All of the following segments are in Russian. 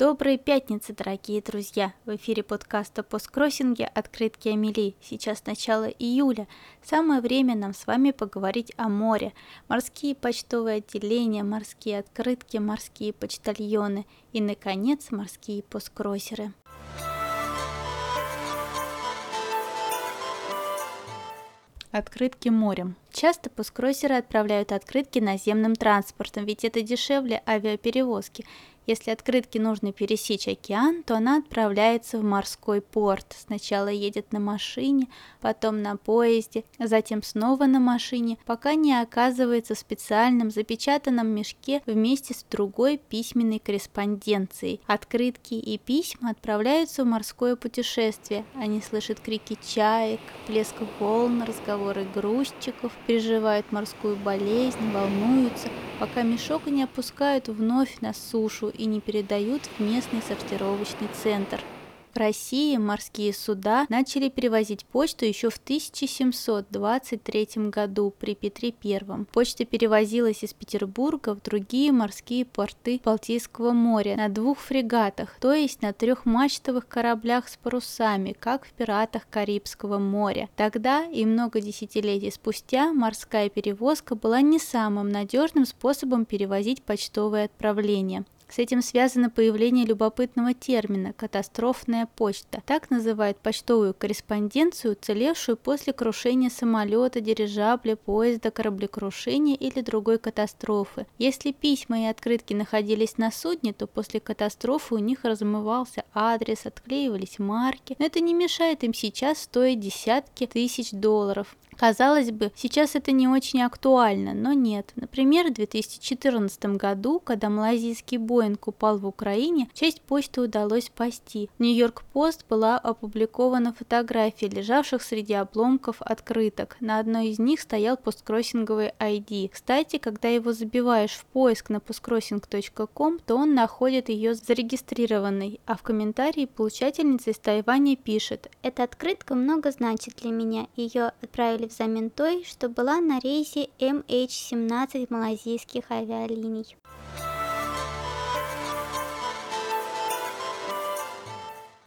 Доброй пятницы, дорогие друзья! В эфире подкаста «Посткроссинге. Открытки Амели». Сейчас начало июля. Самое время нам с вами поговорить о море. Морские почтовые отделения, морские открытки, морские почтальоны и, наконец, морские посткроссеры. Открытки морем. Часто пускроссеры отправляют открытки наземным транспортом, ведь это дешевле авиаперевозки. Если открытке нужно пересечь океан, то она отправляется в морской порт. Сначала едет на машине, потом на поезде, затем снова на машине, пока не оказывается в специальном запечатанном мешке вместе с другой письменной корреспонденцией. Открытки и письма отправляются в морское путешествие. Они слышат крики чаек, плеск волн, разговоры грузчиков, переживают морскую болезнь, волнуются, пока мешок не опускают вновь на сушу и не передают в местный сортировочный центр. В России морские суда начали перевозить почту еще в 1723 году при Петре I. Почта перевозилась из Петербурга в другие морские порты Балтийского моря на двух фрегатах, то есть на трехмачтовых кораблях с парусами, как в пиратах Карибского моря. Тогда и много десятилетий спустя морская перевозка была не самым надежным способом перевозить почтовые отправления. С этим связано появление любопытного термина «катастрофная почта». Так называют почтовую корреспонденцию, уцелевшую после крушения самолета, дирижабля, поезда, кораблекрушения или другой катастрофы. Если письма и открытки находились на судне, то после катастрофы у них размывался адрес, отклеивались марки, но это не мешает им сейчас стоить десятки тысяч долларов. Казалось бы, сейчас это не очень актуально, но нет. Например, в 2014 году, когда малазийский Боинг упал в Украине, часть почты удалось спасти. В Нью-Йорк Пост была опубликована фотография лежавших среди обломков открыток. На одной из них стоял посткроссинговый ID. Кстати, когда его забиваешь в поиск на postcrossing.com, то он находит ее зарегистрированной, а в комментарии получательница из Тайваня пишет «Эта открытка много значит для меня. Ее отправили взамен той, что была на рейсе MH17 малазийских авиалиний.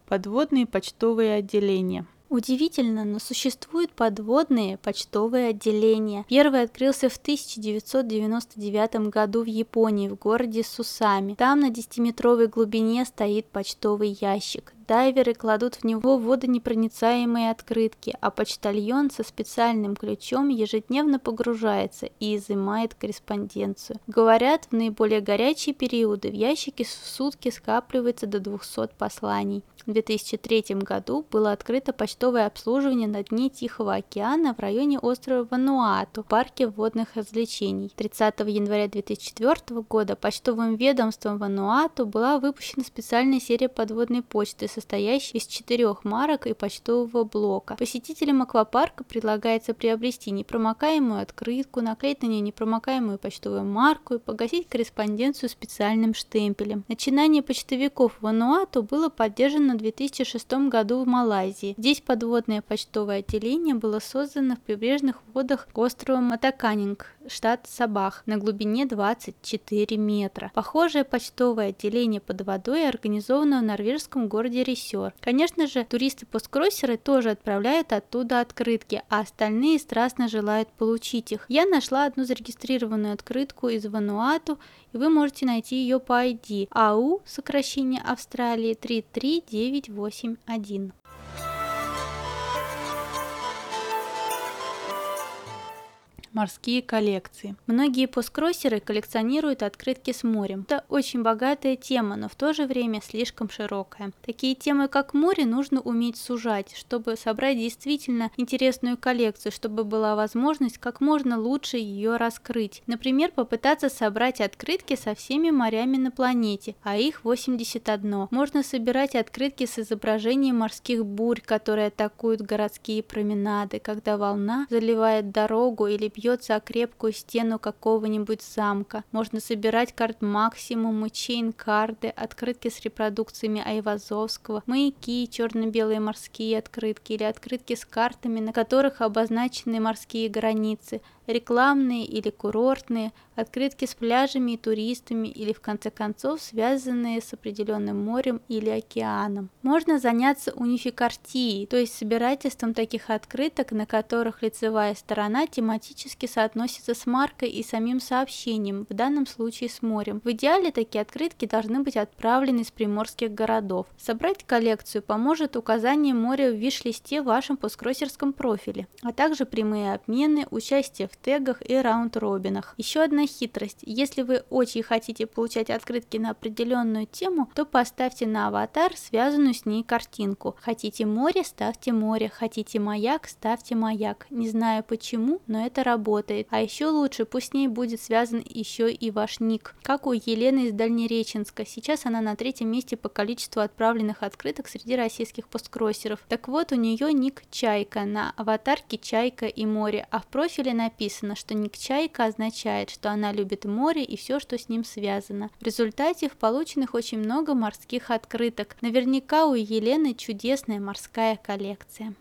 Подводные почтовые отделения Удивительно, но существуют подводные почтовые отделения. Первый открылся в 1999 году в Японии, в городе Сусами. Там на 10-метровой глубине стоит почтовый ящик. Дайверы кладут в него водонепроницаемые открытки, а почтальон со специальным ключом ежедневно погружается и изымает корреспонденцию. Говорят, в наиболее горячие периоды в ящике в сутки скапливается до 200 посланий. В 2003 году было открыто почтовое обслуживание на дне Тихого океана в районе острова Вануату, в парке водных развлечений. 30 января 2004 года почтовым ведомством Вануату была выпущена специальная серия подводной почты, состоящая из четырех марок и почтового блока. Посетителям аквапарка предлагается приобрести непромокаемую открытку, наклеить на нее непромокаемую почтовую марку и погасить корреспонденцию специальным штемпелем. Начинание почтовиков в Вануату было поддержано в 2006 году в Малайзии. Здесь подводное почтовое отделение было создано в прибрежных водах острова Матаканинг, штат Сабах, на глубине 24 метра. Похожее почтовое отделение под водой организовано в норвежском городе Ресер. Конечно же, туристы-посткроссеры тоже отправляют оттуда открытки, а остальные страстно желают получить их. Я нашла одну зарегистрированную открытку из Вануату, и вы можете найти ее по ID АУ, сокращение Австралии 33981. Морские коллекции. Многие посткроссеры коллекционируют открытки с морем. Это очень богатая тема, но в то же время слишком широкая. Такие темы, как море, нужно уметь сужать, чтобы собрать действительно интересную коллекцию, чтобы была возможность как можно лучше ее раскрыть. Например, попытаться собрать открытки со всеми морями на планете, а их 81. Можно собирать открытки с изображением морских бурь, которые атакуют городские променады, когда волна заливает дорогу или бьет бьется о крепкую стену какого-нибудь замка. Можно собирать карт максимум, чейн-карты, открытки с репродукциями Айвазовского, маяки, черно-белые морские открытки или открытки с картами, на которых обозначены морские границы. Рекламные или курортные, открытки с пляжами и туристами или в конце концов связанные с определенным морем или океаном. Можно заняться унификартией, то есть собирательством таких открыток, на которых лицевая сторона тематически соотносится с маркой и самим сообщением, в данном случае с морем. В идеале такие открытки должны быть отправлены из приморских городов. Собрать коллекцию поможет указание моря в виш-листе в вашем посткроссерском профиле, а также прямые обмены, участие в тегах и раунд-робинах. Еще одна хитрость. Если вы очень хотите получать открытки на определенную тему, то поставьте на аватар связанную с ней картинку. Хотите море, ставьте море. Хотите маяк, ставьте маяк. Не знаю почему, но это работает. А еще лучше, пусть с ней будет связан еще и ваш ник. Как у Елены из Дальнереченска. Сейчас она на третьем месте по количеству отправленных открыток среди российских посткроссеров. Так вот, у нее ник Чайка. На аватарке Чайка и море. А в профиле написано, что ник Чайка означает, что она любит море и все, что с ним связано. В результате в полученных очень много морских открыток. Наверняка у Елены чудесная морская коллекция.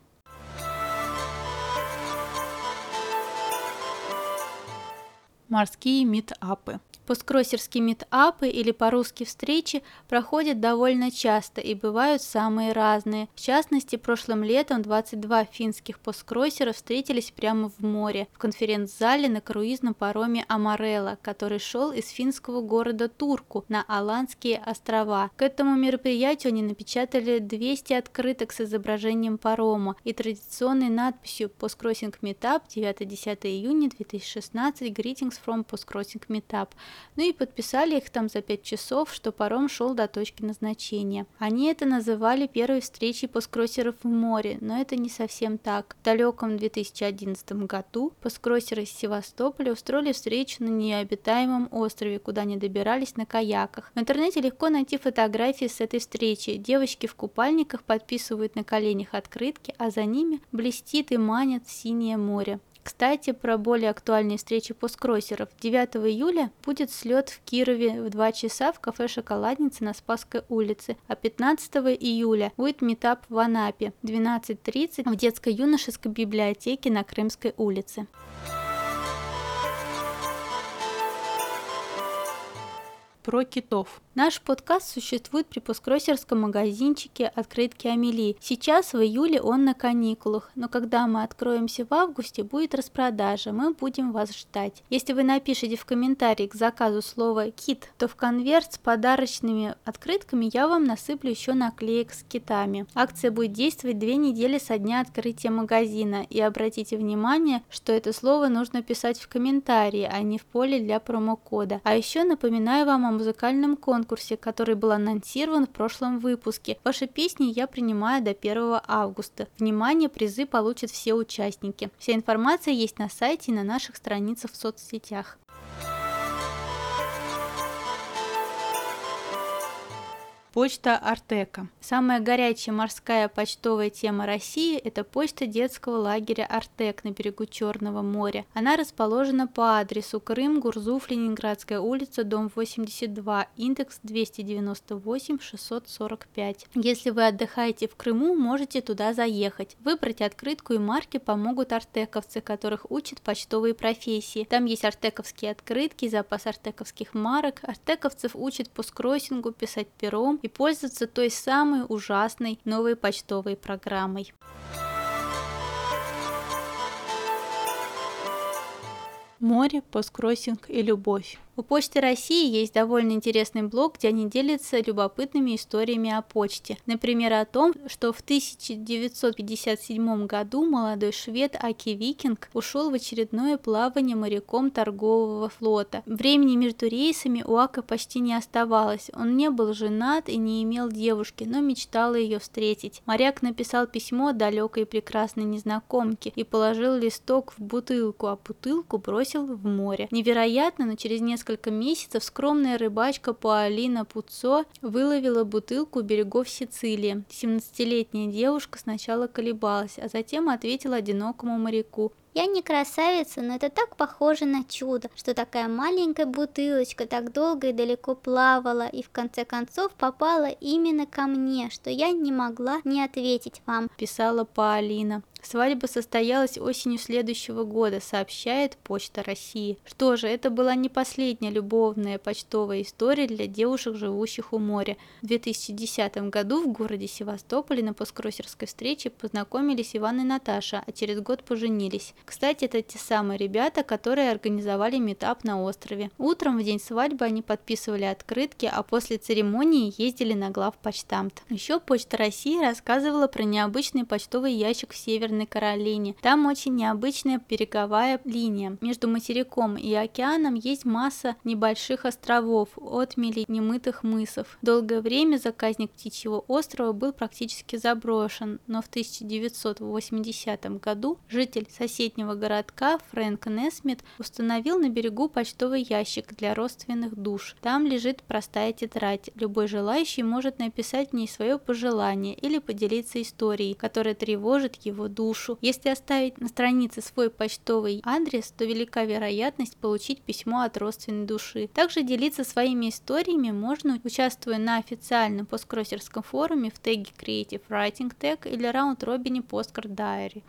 Морские митапы. Посткроссерские митапы или по-русски встречи проходят довольно часто и бывают самые разные. В частности, прошлым летом 22 финских посткроссера встретились прямо в море, в конференц-зале на круизном пароме Амарелла, который шел из финского города Турку на Аландские острова. К этому мероприятию они напечатали 200 открыток с изображением парома и традиционной надписью «Посткроссинг Meetup 9-10 июня 2016 Greetings from Postcrossing Meetup». Ну и подписали их там за 5 часов, что паром шел до точки назначения. Они это называли первой встречей посткроссеров в море, но это не совсем так. В далеком 2011 году посткроссеры из Севастополя устроили встречу на необитаемом острове, куда они добирались на каяках. В интернете легко найти фотографии с этой встречи. Девочки в купальниках подписывают на коленях открытки, а за ними блестит и манит синее море. Кстати, про более актуальные встречи посткроссеров. 9 июля будет слет в Кирове в 2 часа в кафе «Шоколадница» на Спасской улице, а 15 июля будет метап в Анапе 12.30 в детско-юношеской библиотеке на Крымской улице. Про китов. Наш подкаст существует при посткроссерском магазинчике «Открытки Амели». Сейчас в июле он на каникулах, но когда мы откроемся в августе, будет распродажа, мы будем вас ждать. Если вы напишите в комментарии к заказу слово «кит», то в конверт с подарочными открытками я вам насыплю еще наклеек с китами. Акция будет действовать две недели со дня открытия магазина, и обратите внимание, что это слово нужно писать в комментарии, а не в поле для промокода. А еще напоминаю вам о музыкальном конкурсе, конкурсе, который был анонсирован в прошлом выпуске. Ваши песни я принимаю до 1 августа. Внимание, призы получат все участники. Вся информация есть на сайте и на наших страницах в соцсетях. Почта Артека. Самая горячая морская почтовая тема России – это почта детского лагеря Артек на берегу Черного моря. Она расположена по адресу Крым, Гурзуф, Ленинградская улица, дом 82, индекс 298 645. Если вы отдыхаете в Крыму, можете туда заехать. Выбрать открытку и марки помогут артековцы, которых учат почтовые профессии. Там есть артековские открытки, запас артековских марок. Артековцев учат по скроссингу, писать пером, и пользоваться той самой ужасной новой почтовой программой. Море, посткроссинг и любовь. У Почты России есть довольно интересный блог, где они делятся любопытными историями о почте. Например, о том, что в 1957 году молодой швед Аки Викинг ушел в очередное плавание моряком торгового флота. Времени между рейсами у Ака почти не оставалось. Он не был женат и не имел девушки, но мечтал ее встретить. Моряк написал письмо далекой прекрасной незнакомке и положил листок в бутылку, а бутылку бросил в море. Невероятно, но через несколько несколько месяцев скромная рыбачка Паолина Пуцо выловила бутылку у берегов Сицилии. 17-летняя девушка сначала колебалась, а затем ответила одинокому моряку. Я не красавица, но это так похоже на чудо, что такая маленькая бутылочка так долго и далеко плавала и в конце концов попала именно ко мне, что я не могла не ответить вам. Писала Паолина. Свадьба состоялась осенью следующего года, сообщает Почта России. Что же, это была не последняя любовная почтовая история для девушек, живущих у моря. В 2010 году в городе Севастополе на посткроссерской встрече познакомились Иван и Наташа, а через год поженились. Кстати, это те самые ребята, которые организовали метап на острове. Утром в день свадьбы они подписывали открытки, а после церемонии ездили на главпочтамт. Еще Почта России рассказывала про необычный почтовый ящик в Северной Каролине. Там очень необычная береговая линия. Между материком и океаном есть масса небольших островов, отмелей немытых мысов. Долгое время заказник Птичьего острова был практически заброшен, но в 1980 году житель соседнего городка Фрэнк Несмит установил на берегу почтовый ящик для родственных душ. Там лежит простая тетрадь. Любой желающий может написать в ней свое пожелание или поделиться историей, которая тревожит его душу. Если оставить на странице свой почтовый адрес, то велика вероятность получить письмо от родственной души. Также делиться своими историями можно, участвуя на официальном посткроссерском форуме в теге Creative Writing Tag или раунд-робине Postcard Diary.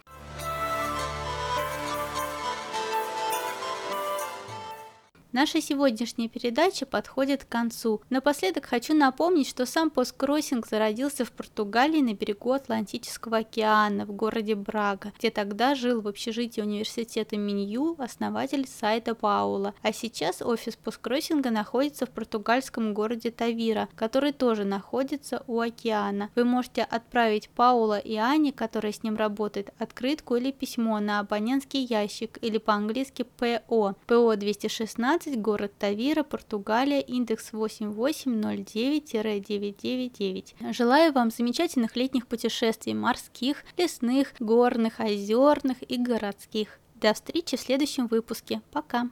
Наша сегодняшняя передача подходит к концу. Напоследок хочу напомнить, что сам посткроссинг зародился в Португалии на берегу Атлантического океана в городе Брага, где тогда жил в общежитии университета Минью основатель сайта Паула. А сейчас офис посткроссинга находится в португальском городе Тавира, который тоже находится у океана. Вы можете отправить Паула и Ане, которая с ним работает, открытку или письмо на абонентский ящик или по-английски ПО. ПО 216 15, город Тавира, Португалия, индекс 8809-999. Желаю вам замечательных летних путешествий морских, лесных, горных, озерных и городских. До встречи в следующем выпуске. Пока!